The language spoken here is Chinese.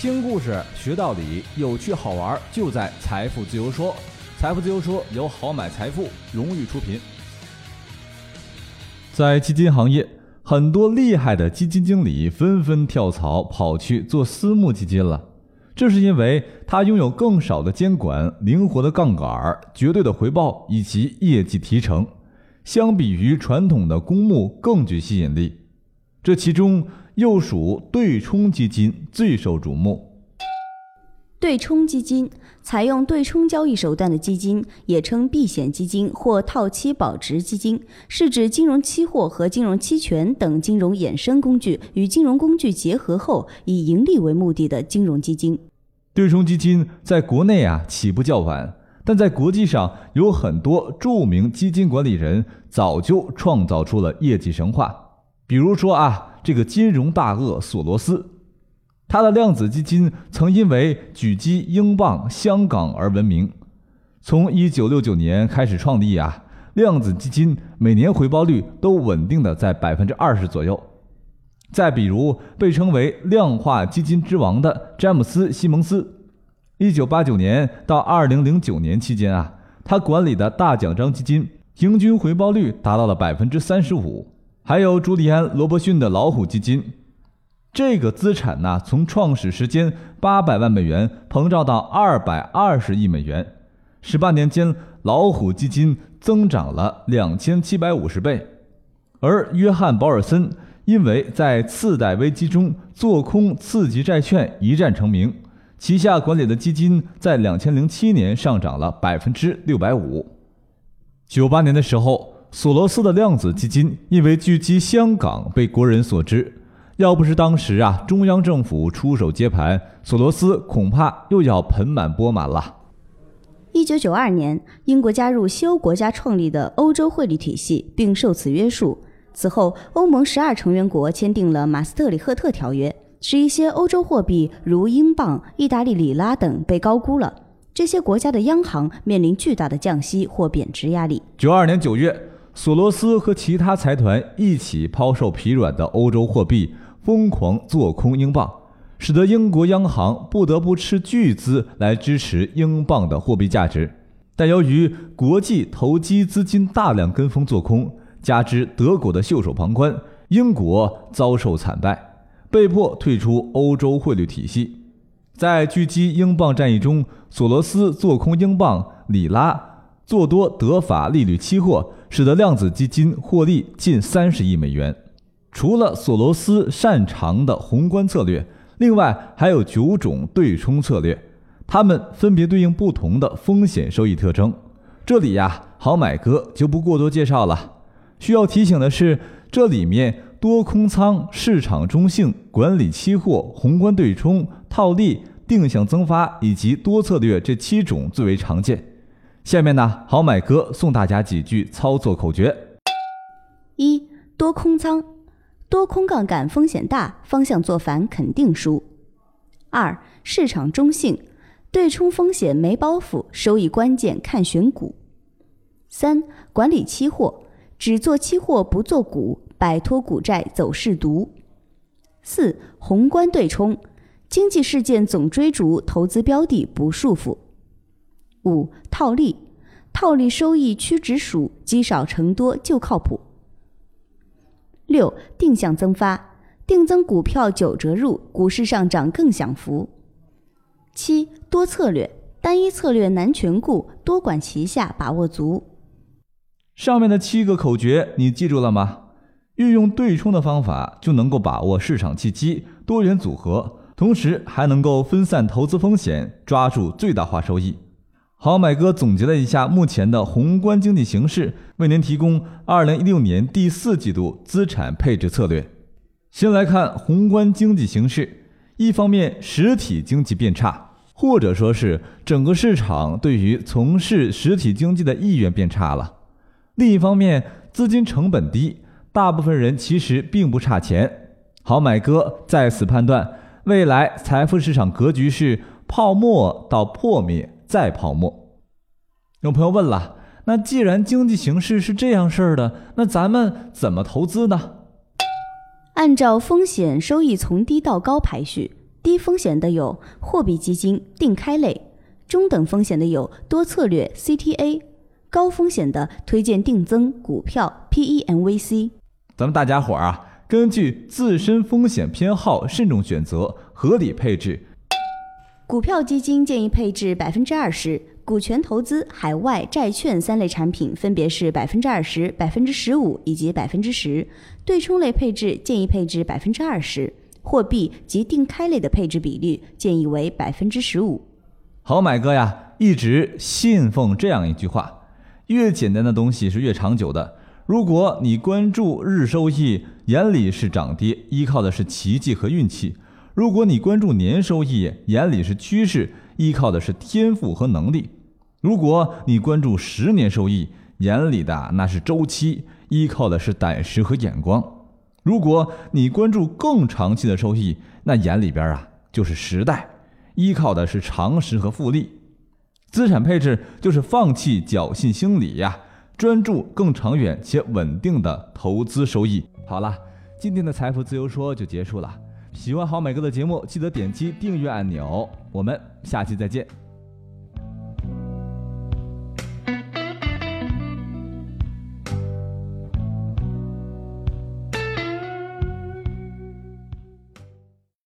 听故事学道理，有趣好玩就在财富自由说。财富自由说由好买财富荣誉出品。在基金行业，很多厉害的基金经理纷纷跳槽，跑去做私募基金了。这是因为他拥有更少的监管、灵活的杠杆、绝对的回报以及业绩提成，相比于传统的公募更具吸引力。这其中又属对冲基金最受瞩目。对冲基金采用对冲交易手段的基金，也称避险基金或套期保值基金，是指金融期货和金融期权等金融衍生工具与金融工具结合后，以盈利为目的的金融基金。对冲基金在国内啊起步较晚，但在国际上有很多著名基金管理人早就创造出了业绩神话。比如说啊，这个金融大鳄索罗斯。他的量子基金曾因为狙击英镑、香港而闻名。从1969年开始创立啊，量子基金每年回报率都稳定的在百分之二十左右。再比如被称为量化基金之王的詹姆斯·西蒙斯，1989年到2009年期间啊，他管理的大奖章基金平均回报率达到了百分之三十五。还有朱利安·罗伯逊的老虎基金。这个资产呢，从创始时间八百万美元膨胀到二百二十亿美元，十八年间，老虎基金增长了两千七百五十倍。而约翰·保尔森因为在次贷危机中做空次级债券一战成名，旗下管理的基金在两千零七年上涨了百分之六百五。九八年的时候，索罗斯的量子基金因为狙击香港被国人所知。要不是当时啊，中央政府出手接盘，索罗斯恐怕又要盆满钵满了。一九九二年，英国加入西欧国家创立的欧洲汇率体系，并受此约束。此后，欧盟十二成员国签订了马斯特里赫特条约，使一些欧洲货币如英镑、意大利里拉等被高估了。这些国家的央行面临巨大的降息或贬值压力。九二年九月，索罗斯和其他财团一起抛售疲软的欧洲货币。疯狂做空英镑，使得英国央行不得不斥巨资来支持英镑的货币价值。但由于国际投机资金大量跟风做空，加之德国的袖手旁观，英国遭受惨败，被迫退出欧洲汇率体系。在狙击英镑战役中，索罗斯做空英镑、里拉，做多德法利率期货，使得量子基金获利近三十亿美元。除了索罗斯擅长的宏观策略，另外还有九种对冲策略，它们分别对应不同的风险收益特征。这里呀，好买哥就不过多介绍了。需要提醒的是，这里面多空仓、市场中性、管理期货、宏观对冲、套利、定向增发以及多策略这七种最为常见。下面呢，好买哥送大家几句操作口诀：一、多空仓。多空杠杆风险大，方向做反肯定输。二、市场中性，对冲风险没包袱，收益关键看选股。三、管理期货，只做期货不做股，摆脱股债走势毒。四、宏观对冲，经济事件总追逐，投资标的不束缚。五、套利，套利收益屈指数，积少成多就靠谱。六定向增发，定增股票九折入，股市上涨更享福。七多策略，单一策略难全顾，多管齐下把握足。上面的七个口诀你记住了吗？运用对冲的方法就能够把握市场契机，多元组合，同时还能够分散投资风险，抓住最大化收益。好买哥总结了一下目前的宏观经济形势，为您提供二零一六年第四季度资产配置策略。先来看宏观经济形势，一方面实体经济变差，或者说是整个市场对于从事实体经济的意愿变差了；另一方面，资金成本低，大部分人其实并不差钱。好买哥在此判断，未来财富市场格局是泡沫到破灭。再泡沫。有朋友问了，那既然经济形势是这样事儿的，那咱们怎么投资呢？按照风险收益从低到高排序，低风险的有货币基金、定开类，中等风险的有多策略 CTA，高风险的推荐定增股票 PEMVC。咱们大家伙儿啊，根据自身风险偏好慎重选择，合理配置。股票基金建议配置百分之二十。股权投资、海外债券三类产品分别是百分之二十、百分之十五以及百分之十。对冲类配置建议配置百分之二十，货币及定开类的配置比率建议为百分之十五。好买哥呀，一直信奉这样一句话：越简单的东西是越长久的。如果你关注日收益，眼里是涨跌，依靠的是奇迹和运气；如果你关注年收益，眼里是趋势。依靠的是天赋和能力。如果你关注十年收益，眼里的那是周期，依靠的是胆识和眼光。如果你关注更长期的收益，那眼里边啊就是时代，依靠的是常识和复利。资产配置就是放弃侥幸心理呀，专注更长远且稳定的投资收益。好了，今天的财富自由说就结束了。喜欢好美哥的节目，记得点击订阅按钮。我们下期再见。